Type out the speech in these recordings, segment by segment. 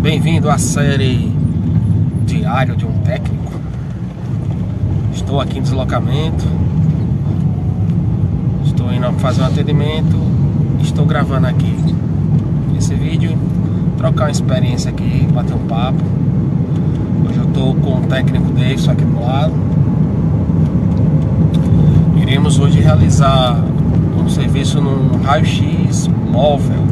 Bem-vindo à série Diário de um Técnico. Estou aqui em deslocamento. Estou indo fazer um atendimento. Estou gravando aqui esse vídeo. Trocar uma experiência aqui, bater um papo. Hoje eu estou com o técnico Davidson aqui do lado. Iremos hoje realizar um serviço num raio-x móvel.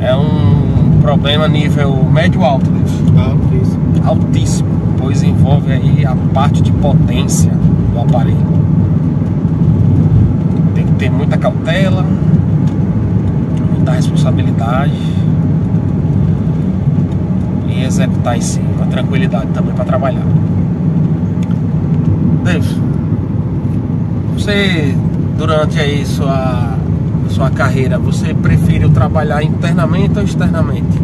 É um problema nível médio-alto, Altíssimo. altíssimo, pois envolve aí a parte de potência do aparelho. Tem que ter muita cautela, muita responsabilidade e executar em si, com tranquilidade também para trabalhar. Deus, você durante aí sua sua carreira, você prefere trabalhar internamente ou externamente?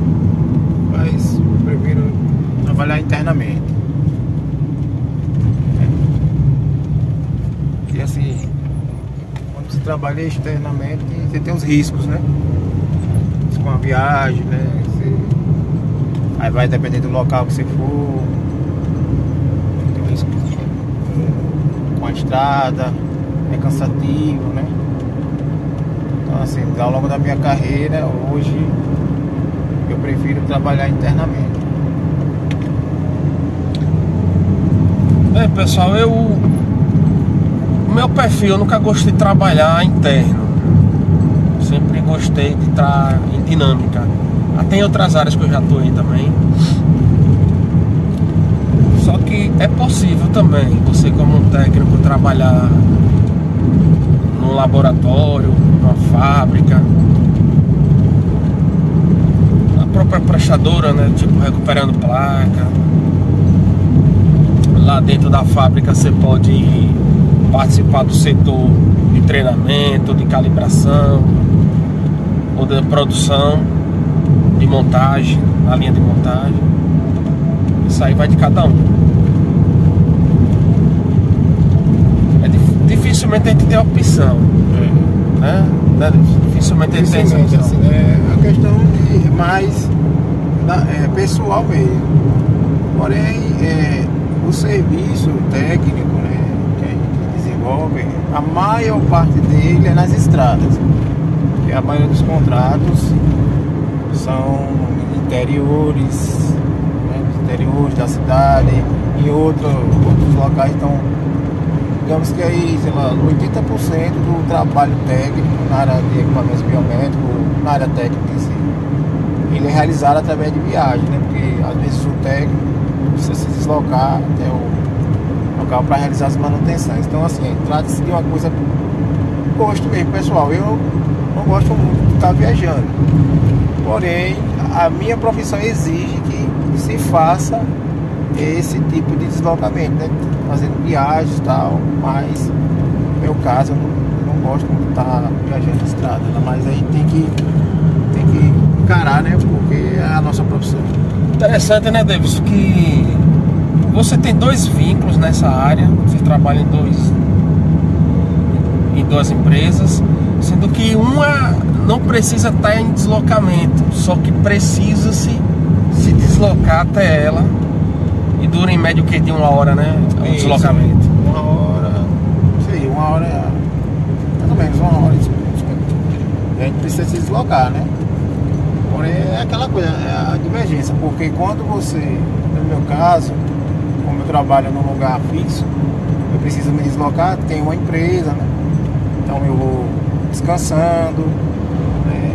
Mas eu prefiro trabalhar internamente. E assim, quando você trabalha externamente, você tem os riscos, né? Com a viagem, né? Você- Aí vai depender do local que você for. Tem risco com a estrada, é cansativo, né? Então assim, ao longo da minha carreira, hoje eu prefiro trabalhar internamente. É, pessoal, eu. O meu perfil, eu nunca gostei de trabalhar interno. Sempre gostei de estar em dinâmica. Até em outras áreas que eu já atuei também. Só que é possível também você, como um técnico, trabalhar laboratório, numa fábrica. A própria prestadora, né? Tipo, recuperando placa lá dentro da fábrica você pode participar do setor de treinamento, de calibração ou da produção, de montagem, na linha de montagem. Isso aí vai de cada um. É dif- dificilmente a gente tem opção, né? Né? Dificilmente a gente tem opção. assim, é a questão de mais da- é, pessoal mesmo. Porém, é, o serviço técnico né, que a gente desenvolve, a maior parte dele é nas estradas. E a maioria dos contratos são interiores, né, interiores da cidade, em outro, outros locais. Então, digamos que aí, sei lá, 80% do trabalho técnico na área de equipamentos biométricos, na área técnica em si, ele é realizado através de viagem, né? Porque às vezes o técnico precisa se deslocar até o local para realizar as manutenções. Então, assim, trata-se de uma coisa gosto mesmo, pessoal. Eu não gosto muito de estar viajando. Porém, a minha profissão exige que se faça esse tipo de deslocamento, né? Fazendo viagens e tal, mas no meu caso eu não, não gosto muito de estar viajando na estrada, né? mas aí tem que, tem que encarar, né? Porque é a nossa profissão. Interessante, né, Davis? Que você tem dois vínculos nessa área, você trabalha em dois em duas empresas, sendo que uma não precisa estar em deslocamento, só que precisa se, se deslocar até ela e dura em média o que de uma hora, né? O deslocamento. Uma hora, sei, uma hora, mais ou menos uma hora. a gente precisa se deslocar, né? Porém, é aquela coisa, é a divergência, porque quando você, no meu caso, como eu trabalho num lugar fixo, eu preciso me deslocar, tem uma empresa, né? Então eu vou descansando, né?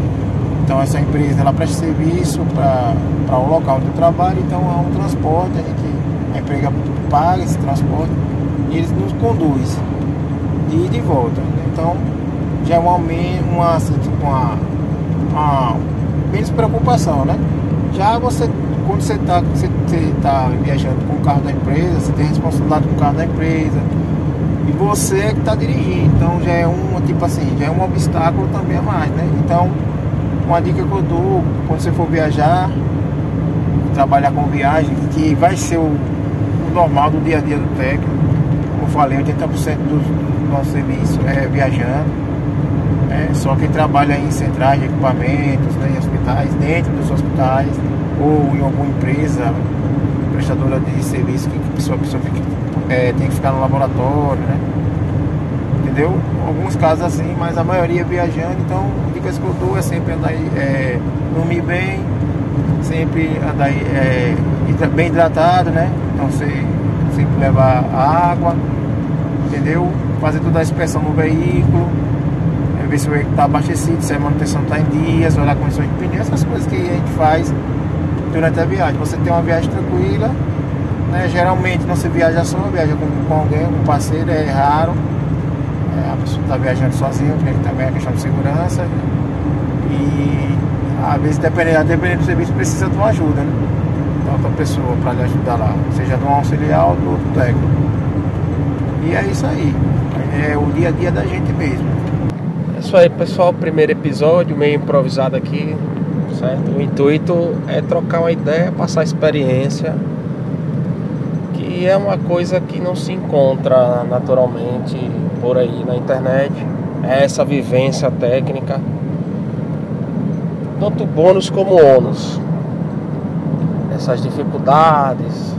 Então essa empresa ela presta serviço para o local onde eu trabalho, então há um transporte, a gente a empresa paga esse transporte e eles nos conduz de ida e volta. Então já é uma, uma, assim, tipo uma, uma menos preocupação, né? Já você, quando você está você, você tá viajando com o carro da empresa, você tem responsabilidade com o carro da empresa e você é que está dirigindo, então já é um tipo assim, já é um obstáculo também a mais, né? Então uma dica que eu dou quando você for viajar, trabalhar com viagem, que vai ser o normal do dia a dia do técnico. Como eu falei, 80% do, nosso serviço é viajando. né? Só quem trabalha em centrais de equipamentos, né, em hospitais dentro dos hospitais, ou em alguma empresa prestadora de serviço que a pessoa, a pessoa fica, é, tem que ficar no laboratório, né? Entendeu? Alguns casos assim, mas a maioria viajando, então dicas que eu dou é sempre andar é, dormir bem, sempre andar é, bem hidratado, né? Então você sempre levar água, entendeu? Fazer toda a inspeção no veículo, é, ver se o veículo está abastecido, se a manutenção está em dias, olhar condições de pneu, essas coisas que a gente faz durante a viagem. Você tem uma viagem tranquila, né? geralmente não se viaja só, viaja com, com alguém, com um parceiro, é raro. É, a pessoa está viajando sozinho, porque também é questão de segurança. E às vezes, dependendo, dependendo do serviço, precisa de uma ajuda, né? Outra pessoa para lhe ajudar lá, seja de um auxiliar ou do outro técnico. E é isso aí. É o dia a dia da gente mesmo. É isso aí, pessoal. Primeiro episódio, meio improvisado aqui certo? O intuito é trocar uma ideia, passar experiência, que é uma coisa que não se encontra naturalmente por aí na internet. É essa vivência técnica, tanto bônus como ônus. Essas dificuldades,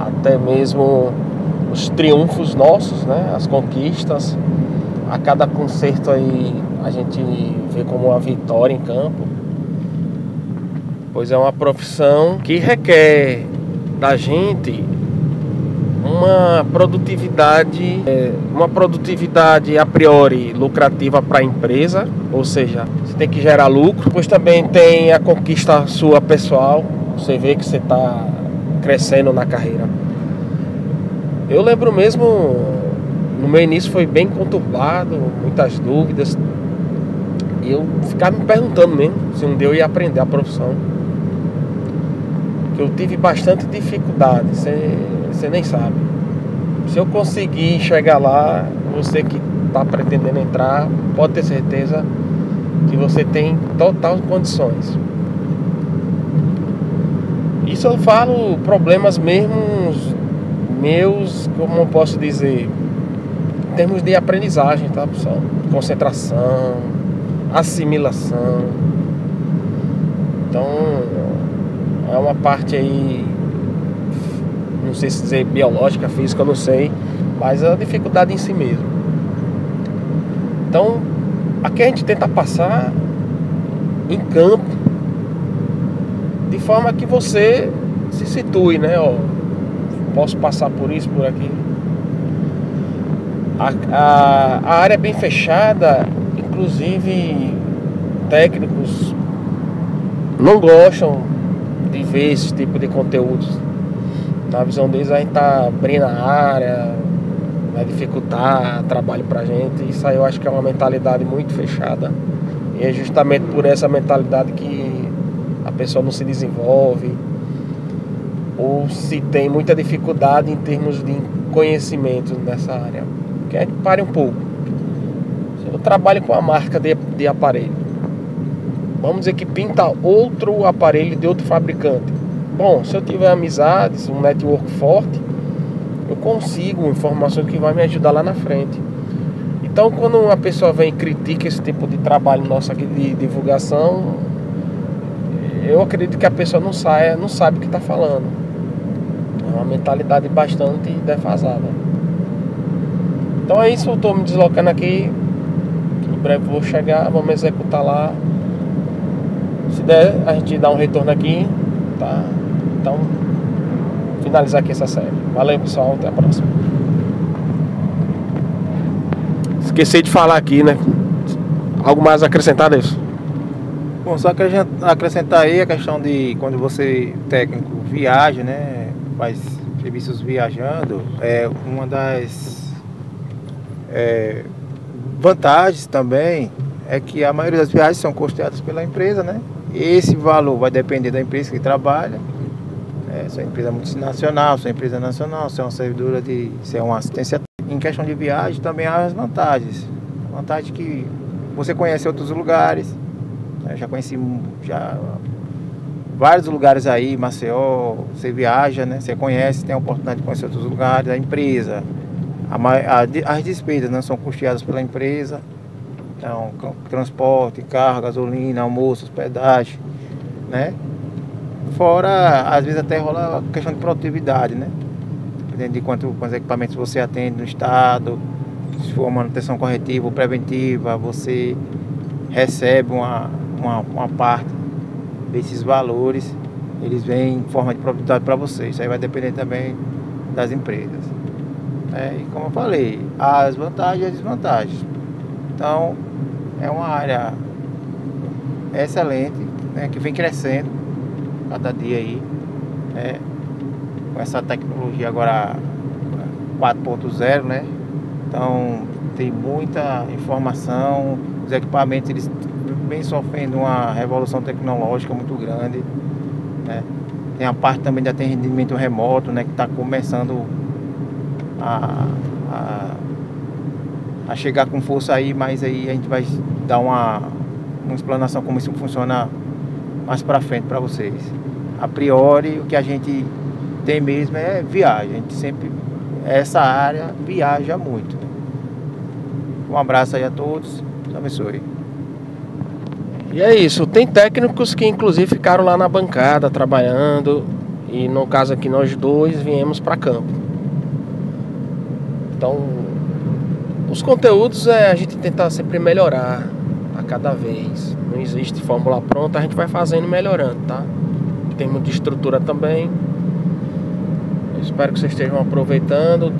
até mesmo os triunfos nossos, né? As conquistas. A cada concerto aí a gente vê como uma vitória em campo pois é uma profissão que requer da gente uma produtividade, é, uma produtividade a priori lucrativa para a empresa, ou seja, você tem que gerar lucro, pois também tem a conquista sua pessoal, você vê que você está crescendo na carreira. Eu lembro mesmo, no meu início foi bem conturbado, muitas dúvidas, e eu ficava me perguntando mesmo se um dia eu ia aprender a profissão que eu tive bastante dificuldade, você nem sabe. Se eu conseguir chegar lá, você que está pretendendo entrar, pode ter certeza que você tem total condições. Isso eu falo problemas mesmo meus, como eu posso dizer, em termos de aprendizagem, tá pessoal? Concentração, assimilação. Então, é uma parte aí, não sei se dizer biológica, física, não sei, mas é a dificuldade em si mesmo. Então, aqui a gente tenta passar em campo, forma que você se situe, né? Ó, posso passar por isso, por aqui. A, a, a área é bem fechada, inclusive técnicos não gostam de ver esse tipo de conteúdos. Na visão deles, a gente tá abrindo a área, vai dificultar trabalho pra gente. Isso aí eu acho que é uma mentalidade muito fechada. E é justamente por essa mentalidade que pessoa não se desenvolve ou se tem muita dificuldade em termos de conhecimento nessa área. Que a gente pare um pouco. Eu trabalho com a marca de, de aparelho vamos dizer que pinta outro aparelho de outro fabricante. Bom, se eu tiver amizades, um network forte, eu consigo informações que vai me ajudar lá na frente. Então, quando uma pessoa vem e critica esse tipo de trabalho nosso aqui de divulgação, eu acredito que a pessoa não saia, não sabe o que está falando. É uma mentalidade bastante defasada. Então é isso, eu estou me deslocando aqui. Em breve vou chegar, vamos executar lá se der, a gente dá um retorno aqui, tá? Então, finalizar aqui essa série. Valeu, pessoal. Até a próxima. Esqueci de falar aqui, né? Algo mais acrescentado a isso? Bom, só acrescentar aí a questão de quando você, técnico, viaja, né? Faz serviços viajando, é uma das é, vantagens também é que a maioria das viagens são custeadas pela empresa, né? Esse valor vai depender da empresa que trabalha. É, se é uma empresa multinacional, se é uma empresa nacional, se é uma servidora de. se é uma assistência. Em questão de viagem também há as vantagens. Vantagem que você conhece outros lugares. Né? Já conheci já vários lugares aí, Maceió, você viaja, né? Você conhece, tem a oportunidade de conhecer outros lugares, a empresa. A, a, as despesas não são custeadas pela empresa. Então, transporte, carro, gasolina, almoço, hospedagem, né? Fora, às vezes até rola questão de produtividade, né? Dependendo de quanto, quantos equipamentos você atende no estado, se for manutenção corretiva ou preventiva, você recebe uma, uma, parte desses valores, eles vêm em forma de produtividade para você. Isso aí vai depender também das empresas. É, e como eu falei, as vantagens e as desvantagens. Então, é uma área excelente, né, que vem crescendo cada dia aí, né, com essa tecnologia agora 4.0, né? Então tem muita informação, os equipamentos eles vêm sofrendo uma revolução tecnológica muito grande, né? Tem a parte também de atendimento remoto, né, que está começando a, a, a chegar com força aí, mas aí a gente vai dar uma, uma explanação como isso funciona mais para frente para vocês. A priori, o que a gente tem mesmo é viagem. A gente sempre, essa área viaja muito. Um abraço aí a todos. Deus abençoe. E é isso. Tem técnicos que inclusive ficaram lá na bancada trabalhando. E no caso aqui nós dois viemos para campo. Então, os conteúdos é a gente tentar sempre melhorar a cada vez. Não existe fórmula pronta, a gente vai fazendo melhorando, tá? Tem muita estrutura também. Eu espero que vocês estejam aproveitando.